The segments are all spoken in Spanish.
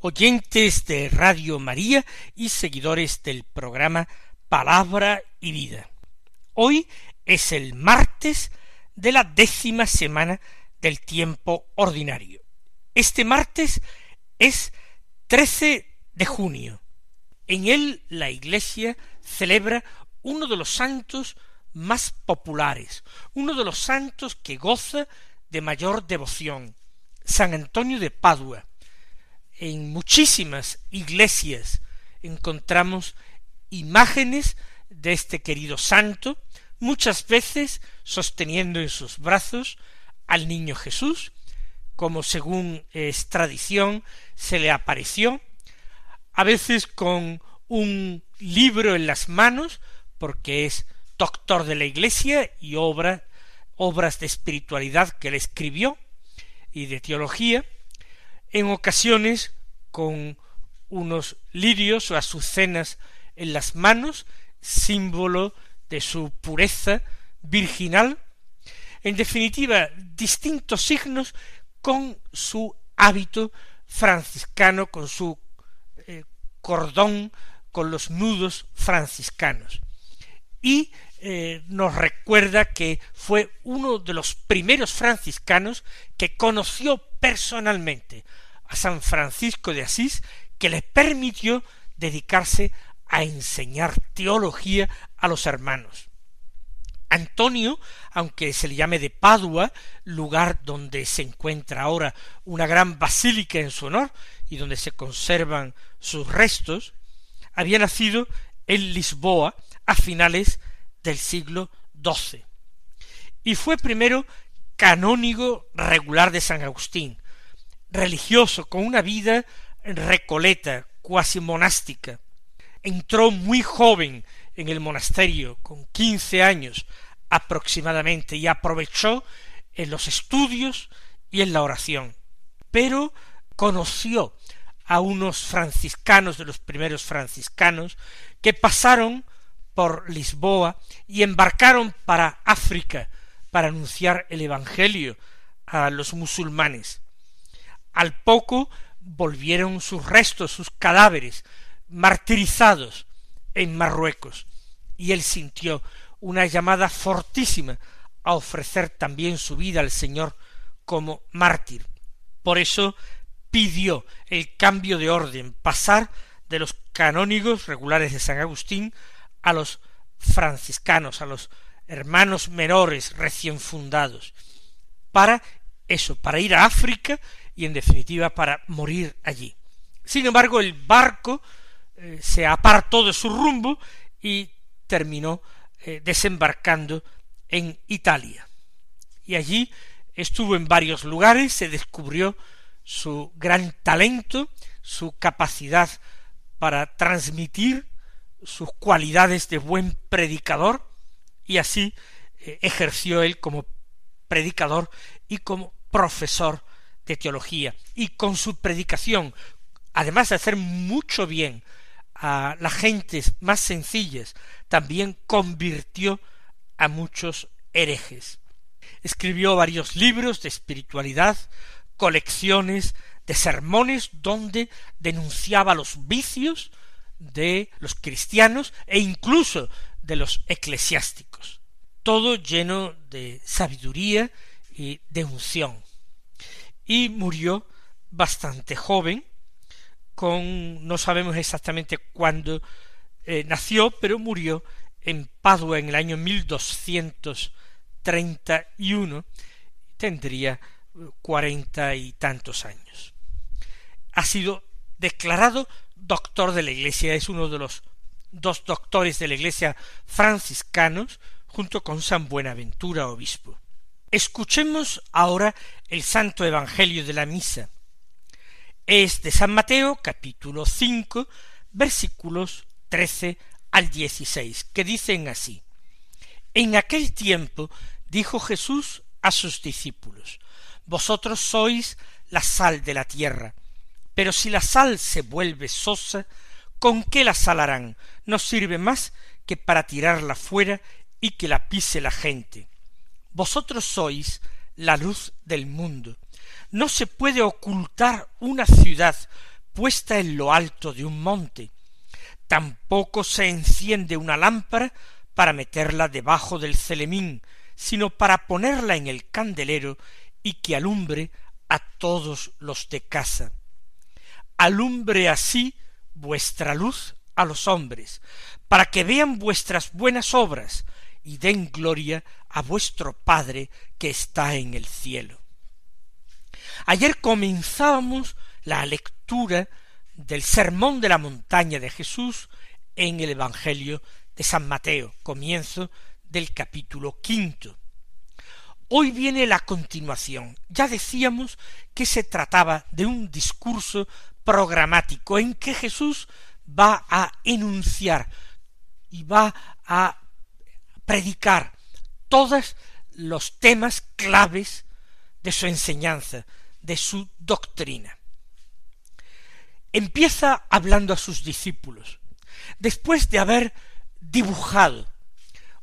oyentes de Radio María y seguidores del programa Palabra y Vida. Hoy es el martes de la décima semana del tiempo ordinario. Este martes es 13 de junio. En él la Iglesia celebra uno de los santos más populares, uno de los santos que goza de mayor devoción, San Antonio de Padua. En muchísimas iglesias encontramos imágenes de este querido santo, muchas veces sosteniendo en sus brazos al niño Jesús, como según es tradición se le apareció, a veces con un libro en las manos, porque es doctor de la Iglesia y obra, obras de espiritualidad que él escribió y de teología, en ocasiones con unos lirios o azucenas en las manos, símbolo de su pureza virginal, en definitiva, distintos signos con su hábito franciscano, con su eh, cordón, con los nudos franciscanos. Y eh, nos recuerda que fue uno de los primeros franciscanos que conoció personalmente a San Francisco de Asís, que le permitió dedicarse a enseñar teología a los hermanos. Antonio, aunque se le llame de Padua, lugar donde se encuentra ahora una gran basílica en su honor y donde se conservan sus restos, había nacido en Lisboa a finales del siglo XII. Y fue primero canónigo regular de San Agustín, religioso con una vida recoleta, cuasi monástica. Entró muy joven en el monasterio, con quince años aproximadamente, y aprovechó en los estudios y en la oración. Pero conoció a unos franciscanos de los primeros franciscanos que pasaron por Lisboa y embarcaron para África para anunciar el Evangelio a los musulmanes. Al poco volvieron sus restos, sus cadáveres, martirizados en Marruecos, y él sintió una llamada fortísima a ofrecer también su vida al Señor como mártir. Por eso pidió el cambio de orden, pasar de los canónigos regulares de San Agustín a los franciscanos, a los hermanos menores recién fundados, para eso, para ir a África y en definitiva para morir allí. Sin embargo, el barco eh, se apartó de su rumbo y terminó eh, desembarcando en Italia. Y allí estuvo en varios lugares, se descubrió su gran talento, su capacidad para transmitir sus cualidades de buen predicador y así eh, ejerció él como predicador y como profesor de teología. Y con su predicación además de hacer mucho bien a las gentes más sencillas también convirtió a muchos herejes. Escribió varios libros de espiritualidad colecciones de sermones donde denunciaba los vicios de los cristianos e incluso de los eclesiásticos. Todo lleno de sabiduría y de unción. Y murió bastante joven, con no sabemos exactamente cuándo eh, nació, pero murió en Padua en el año uno tendría cuarenta y tantos años. Ha sido declarado doctor de la Iglesia, es uno de los dos doctores de la Iglesia franciscanos, junto con San Buenaventura, obispo. Escuchemos ahora el Santo Evangelio de la Misa. es de San Mateo capítulo 5 versículos 13 al 16, que dicen así. En aquel tiempo dijo Jesús a sus discípulos, Vosotros sois la sal de la tierra, pero si la sal se vuelve sosa, ¿con qué la salarán? No sirve más que para tirarla fuera y que la pise la gente. Vosotros sois la luz del mundo. No se puede ocultar una ciudad puesta en lo alto de un monte. Tampoco se enciende una lámpara para meterla debajo del celemín, sino para ponerla en el candelero y que alumbre a todos los de casa. Alumbre así vuestra luz a los hombres, para que vean vuestras buenas obras y den gloria a vuestro Padre que está en el cielo. Ayer comenzábamos la lectura del Sermón de la Montaña de Jesús en el Evangelio de San Mateo, comienzo del capítulo quinto. Hoy viene la continuación. Ya decíamos que se trataba de un discurso programático en que Jesús va a enunciar y va a predicar todos los temas claves de su enseñanza, de su doctrina. Empieza hablando a sus discípulos, después de haber dibujado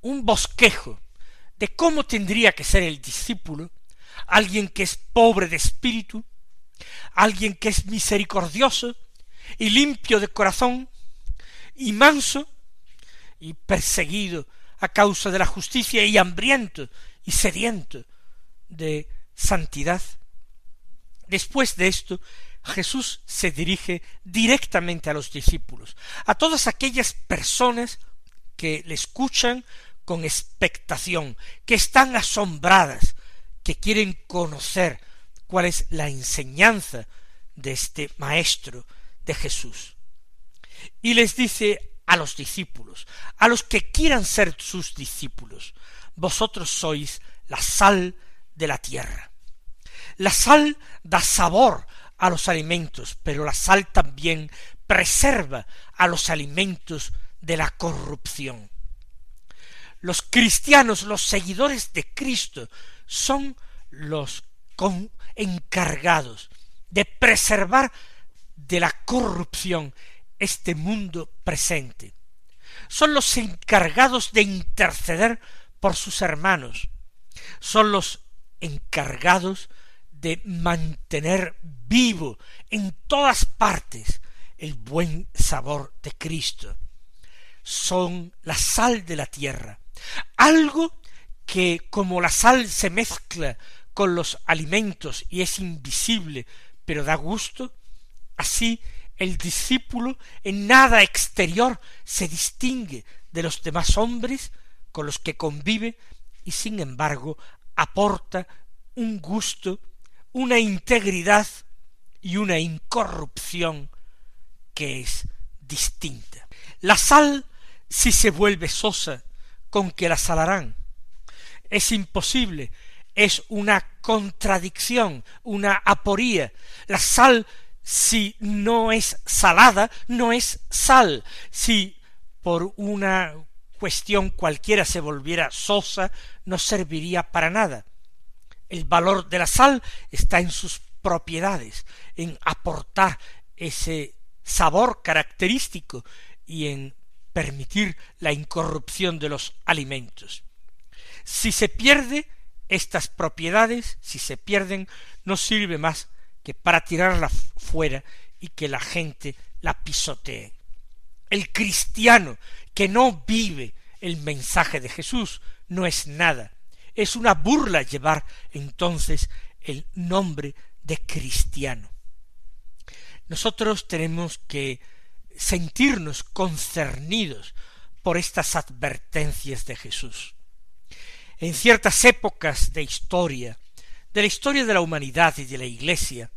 un bosquejo de cómo tendría que ser el discípulo, alguien que es pobre de espíritu, alguien que es misericordioso y limpio de corazón y manso y perseguido a causa de la justicia y hambriento y sediento de santidad. Después de esto, Jesús se dirige directamente a los discípulos, a todas aquellas personas que le escuchan con expectación, que están asombradas, que quieren conocer cuál es la enseñanza de este Maestro de Jesús. Y les dice a los discípulos, a los que quieran ser sus discípulos, vosotros sois la sal de la tierra. La sal da sabor a los alimentos, pero la sal también preserva a los alimentos de la corrupción. Los cristianos, los seguidores de Cristo, son los con encargados de preservar de la corrupción este mundo presente. Son los encargados de interceder por sus hermanos. Son los encargados de mantener vivo en todas partes el buen sabor de Cristo. Son la sal de la tierra. Algo que como la sal se mezcla con los alimentos y es invisible, pero da gusto, así el discípulo en nada exterior se distingue de los demás hombres con los que convive y sin embargo aporta un gusto, una integridad y una incorrupción que es distinta. La sal, si se vuelve sosa, con que la salarán. Es imposible es una contradicción, una aporía. La sal, si no es salada, no es sal. Si por una cuestión cualquiera se volviera sosa, no serviría para nada. El valor de la sal está en sus propiedades, en aportar ese sabor característico y en permitir la incorrupción de los alimentos. Si se pierde, estas propiedades, si se pierden, no sirve más que para tirarla fuera y que la gente la pisotee. El cristiano que no vive el mensaje de Jesús no es nada. Es una burla llevar entonces el nombre de cristiano. Nosotros tenemos que sentirnos concernidos por estas advertencias de Jesús en ciertas épocas de historia, de la historia de la humanidad y de la Iglesia,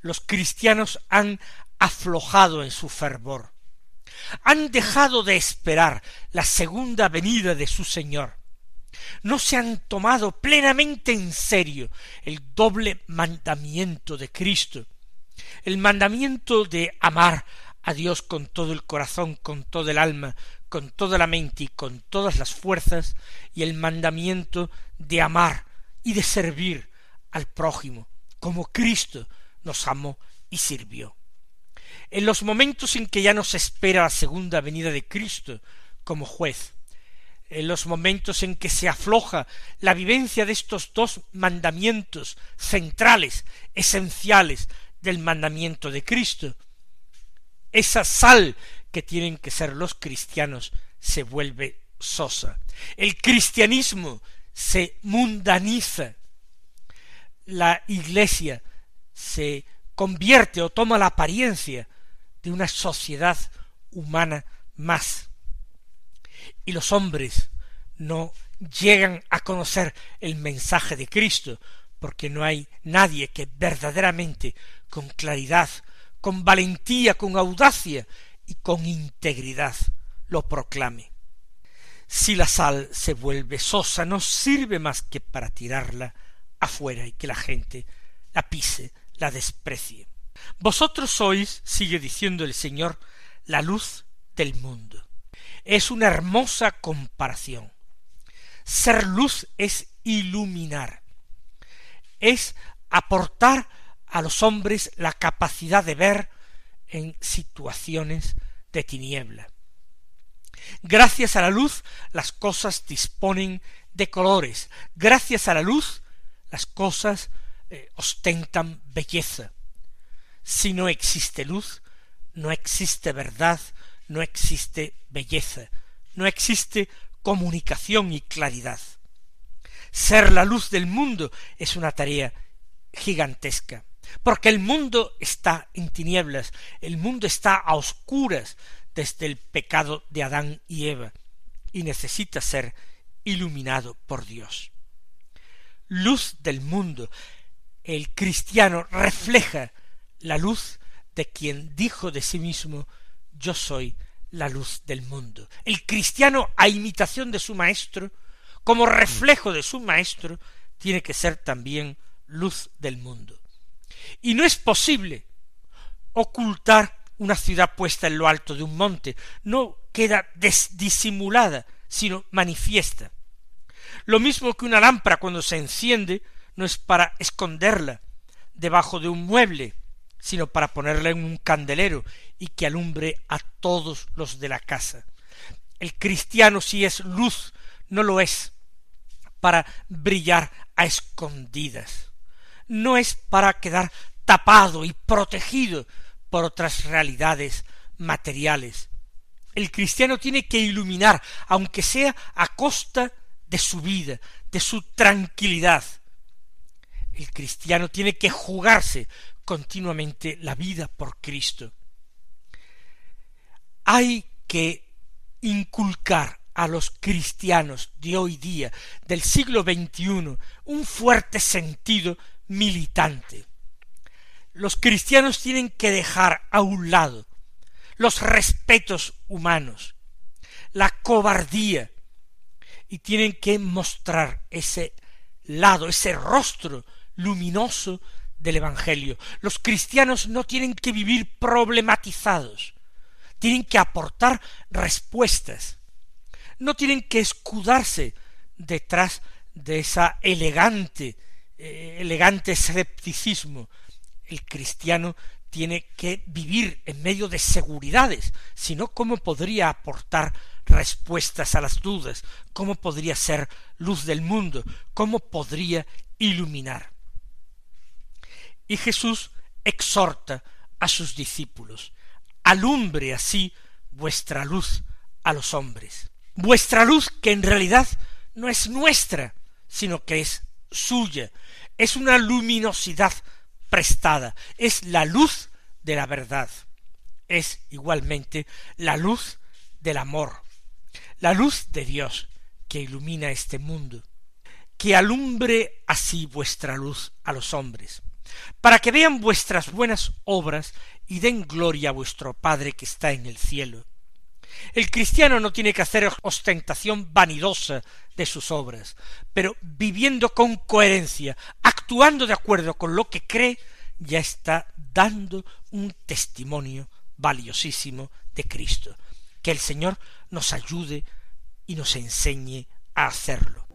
los cristianos han aflojado en su fervor, han dejado de esperar la segunda venida de su Señor, no se han tomado plenamente en serio el doble mandamiento de Cristo, El mandamiento de amar a Dios con todo el corazón, con todo el alma, con toda la mente y con todas las fuerzas, y el mandamiento de amar y de servir al prójimo, como Cristo nos amó y sirvió. En los momentos en que ya nos espera la segunda venida de Cristo como juez, en los momentos en que se afloja la vivencia de estos dos mandamientos centrales, esenciales del mandamiento de Cristo, esa sal que tienen que ser los cristianos se vuelve sosa. El cristianismo se mundaniza. La iglesia se convierte o toma la apariencia de una sociedad humana más. Y los hombres no llegan a conocer el mensaje de Cristo, porque no hay nadie que verdaderamente, con claridad, con valentía, con audacia y con integridad lo proclame. Si la sal se vuelve sosa, no sirve más que para tirarla afuera y que la gente la pise, la desprecie. Vosotros sois, sigue diciendo el Señor, la luz del mundo. Es una hermosa comparación. Ser luz es iluminar, es aportar a los hombres la capacidad de ver en situaciones de tiniebla. Gracias a la luz las cosas disponen de colores, gracias a la luz las cosas eh, ostentan belleza. Si no existe luz, no existe verdad, no existe belleza, no existe comunicación y claridad. Ser la luz del mundo es una tarea gigantesca porque el mundo está en tinieblas, el mundo está a oscuras desde el pecado de Adán y Eva, y necesita ser iluminado por Dios. Luz del mundo, el cristiano refleja la luz de quien dijo de sí mismo yo soy la luz del mundo. El cristiano, a imitación de su maestro, como reflejo de su maestro, tiene que ser también luz del mundo. Y no es posible ocultar una ciudad puesta en lo alto de un monte, no queda disimulada, sino manifiesta. Lo mismo que una lámpara cuando se enciende no es para esconderla debajo de un mueble, sino para ponerla en un candelero y que alumbre a todos los de la casa. El cristiano si es luz, no lo es para brillar a escondidas no es para quedar tapado y protegido por otras realidades materiales. El cristiano tiene que iluminar, aunque sea a costa de su vida, de su tranquilidad. El cristiano tiene que jugarse continuamente la vida por Cristo. Hay que inculcar a los cristianos de hoy día, del siglo XXI, un fuerte sentido militante. Los cristianos tienen que dejar a un lado los respetos humanos, la cobardía, y tienen que mostrar ese lado, ese rostro luminoso del Evangelio. Los cristianos no tienen que vivir problematizados, tienen que aportar respuestas, no tienen que escudarse detrás de esa elegante eh, elegante escepticismo. El cristiano tiene que vivir en medio de seguridades, sino cómo podría aportar respuestas a las dudas, cómo podría ser luz del mundo, cómo podría iluminar. Y Jesús exhorta a sus discípulos, alumbre así vuestra luz a los hombres. Vuestra luz que en realidad no es nuestra, sino que es suya, es una luminosidad prestada, es la luz de la verdad, es igualmente la luz del amor, la luz de Dios que ilumina este mundo, que alumbre así vuestra luz a los hombres, para que vean vuestras buenas obras y den gloria a vuestro Padre que está en el cielo. El cristiano no tiene que hacer ostentación vanidosa de sus obras, pero viviendo con coherencia, actuando de acuerdo con lo que cree, ya está dando un testimonio valiosísimo de Cristo. Que el Señor nos ayude y nos enseñe a hacerlo.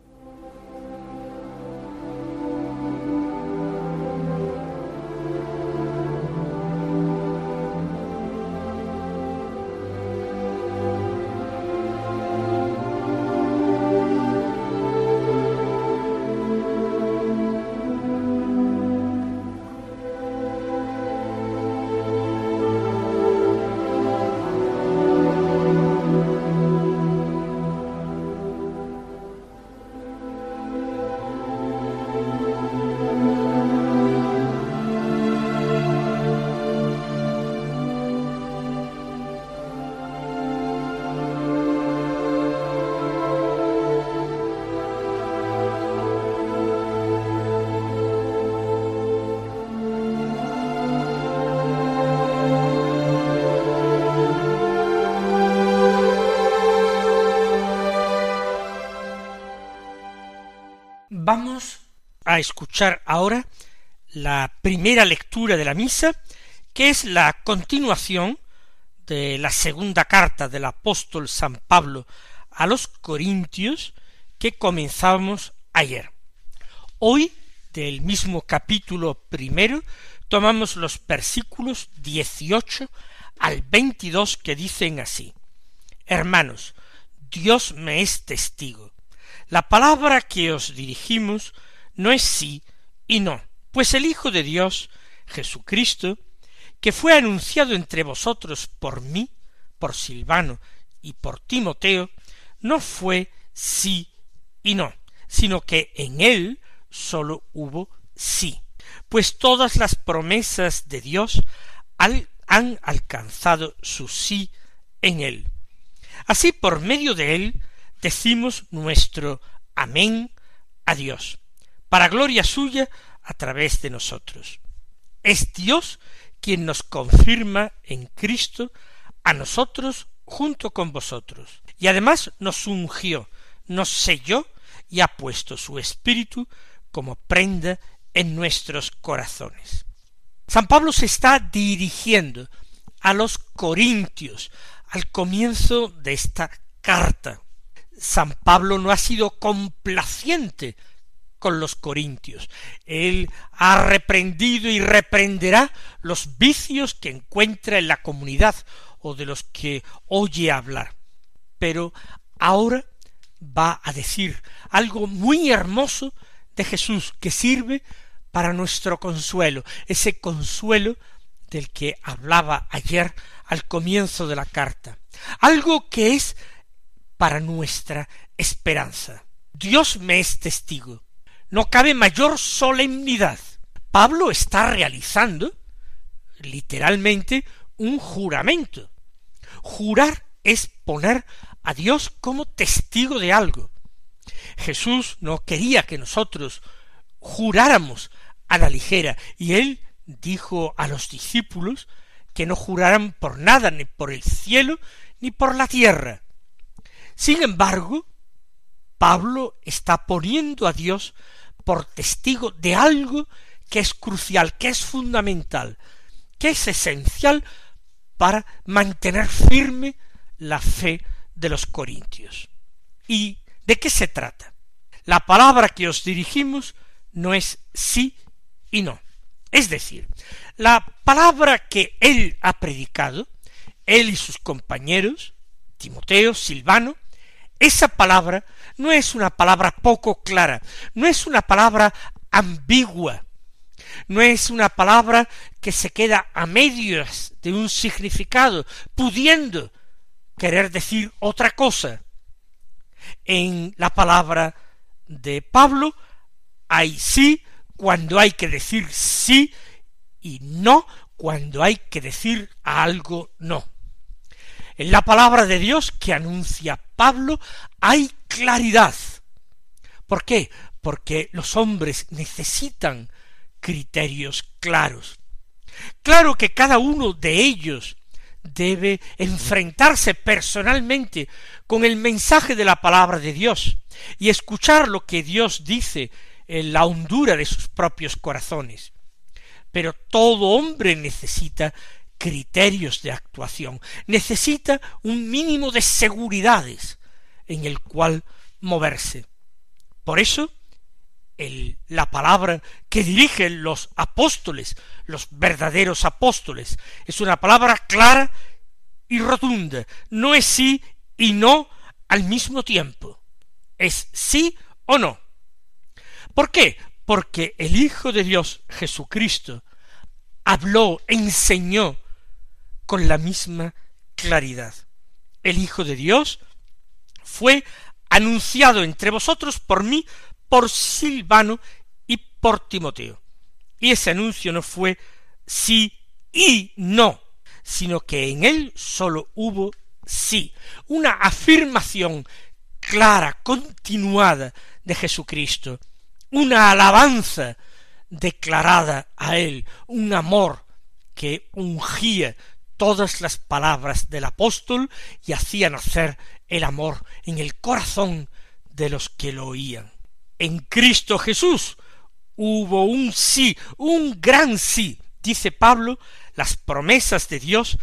Escuchar ahora la primera lectura de la misa, que es la continuación de la segunda carta del apóstol San Pablo a los Corintios que comenzamos ayer. Hoy, del mismo capítulo primero, tomamos los versículos 18 al 22 que dicen así, Hermanos, Dios me es testigo la palabra que os dirigimos no es sí y no, pues el Hijo de Dios, Jesucristo, que fue anunciado entre vosotros por mí, por Silvano y por Timoteo, no fue sí y no, sino que en él sólo hubo sí, pues todas las promesas de Dios han alcanzado su sí en él. Así por medio de él decimos nuestro amén a Dios, para gloria suya a través de nosotros. Es Dios quien nos confirma en Cristo a nosotros junto con vosotros, y además nos ungió, nos selló y ha puesto su espíritu como prenda en nuestros corazones. San Pablo se está dirigiendo a los corintios al comienzo de esta carta, San Pablo no ha sido complaciente con los corintios. Él ha reprendido y reprenderá los vicios que encuentra en la comunidad o de los que oye hablar. Pero ahora va a decir algo muy hermoso de Jesús que sirve para nuestro consuelo, ese consuelo del que hablaba ayer al comienzo de la carta. Algo que es para nuestra esperanza. Dios me es testigo. No cabe mayor solemnidad. Pablo está realizando literalmente un juramento. Jurar es poner a Dios como testigo de algo. Jesús no quería que nosotros juráramos a la ligera, y él dijo a los discípulos que no juraran por nada, ni por el cielo, ni por la tierra, sin embargo, Pablo está poniendo a Dios por testigo de algo que es crucial, que es fundamental, que es esencial para mantener firme la fe de los corintios. ¿Y de qué se trata? La palabra que os dirigimos no es sí y no. Es decir, la palabra que él ha predicado, él y sus compañeros, Timoteo, Silvano, esa palabra no es una palabra poco clara, no es una palabra ambigua, no es una palabra que se queda a medias de un significado, pudiendo querer decir otra cosa. En la palabra de Pablo hay sí cuando hay que decir sí y no cuando hay que decir algo no. En la palabra de Dios que anuncia Pablo hay claridad. ¿Por qué? Porque los hombres necesitan criterios claros. Claro que cada uno de ellos debe enfrentarse personalmente con el mensaje de la palabra de Dios y escuchar lo que Dios dice en la hondura de sus propios corazones. pero todo hombre necesita criterios de actuación, necesita un mínimo de seguridades en el cual moverse. Por eso, la palabra que dirigen los apóstoles, los verdaderos apóstoles, es una palabra clara y rotunda, no es sí y no al mismo tiempo, es sí o no. ¿Por qué? Porque el Hijo de Dios Jesucristo habló, enseñó con la misma claridad. El Hijo de Dios fue anunciado entre vosotros por mí, por Silvano y por Timoteo. Y ese anuncio no fue sí y no, sino que en él sólo hubo sí, una afirmación clara, continuada de Jesucristo, una alabanza declarada a él, un amor que ungía todas las palabras del apóstol y hacía nacer el amor en el corazón de los que lo oían. En Cristo Jesús hubo un sí, un gran sí. Dice Pablo, las promesas de Dios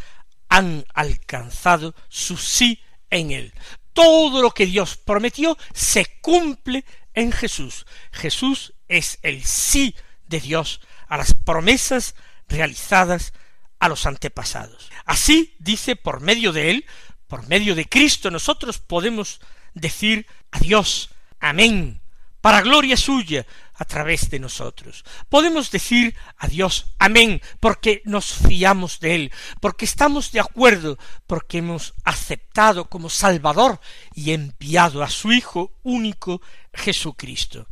han alcanzado su sí en él. Todo lo que Dios prometió se cumple en Jesús. Jesús es el sí de Dios a las promesas realizadas a los antepasados. Así, dice, por medio de él, por medio de Cristo, nosotros podemos decir adiós, amén, para gloria suya a través de nosotros. Podemos decir a Dios amén porque nos fiamos de Él, porque estamos de acuerdo, porque hemos aceptado como Salvador y enviado a su Hijo único Jesucristo.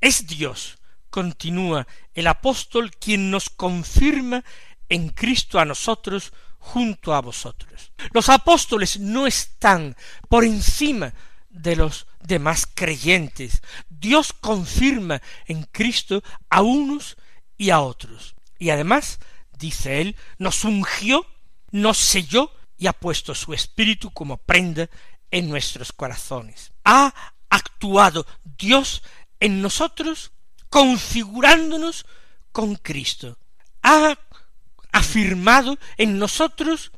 Es Dios, continúa el apóstol, quien nos confirma en Cristo a nosotros junto a vosotros. Los apóstoles no están por encima de los demás creyentes. Dios confirma en Cristo a unos y a otros. Y además, dice él, nos ungió, nos selló y ha puesto su espíritu como prenda en nuestros corazones. Ha actuado Dios en nosotros configurándonos con Cristo. Ha afirmado en nosotros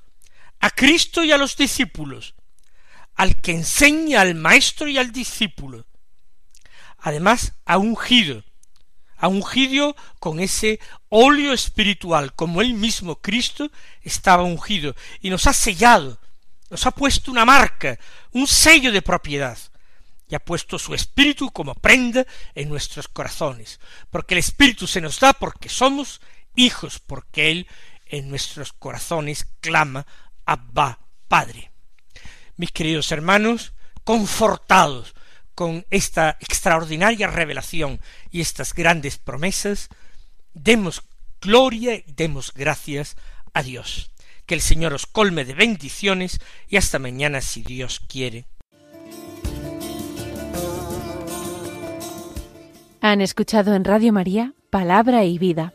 a Cristo y a los discípulos al que enseña al maestro y al discípulo. Además, ha ungido, ha ungido con ese óleo espiritual, como él mismo Cristo estaba ungido, y nos ha sellado, nos ha puesto una marca, un sello de propiedad, y ha puesto su espíritu como prenda en nuestros corazones, porque el espíritu se nos da porque somos hijos, porque él en nuestros corazones clama Abba Padre mis queridos hermanos, confortados con esta extraordinaria revelación y estas grandes promesas, demos gloria y demos gracias a Dios. Que el Señor os colme de bendiciones y hasta mañana si Dios quiere. Han escuchado en Radio María Palabra y Vida,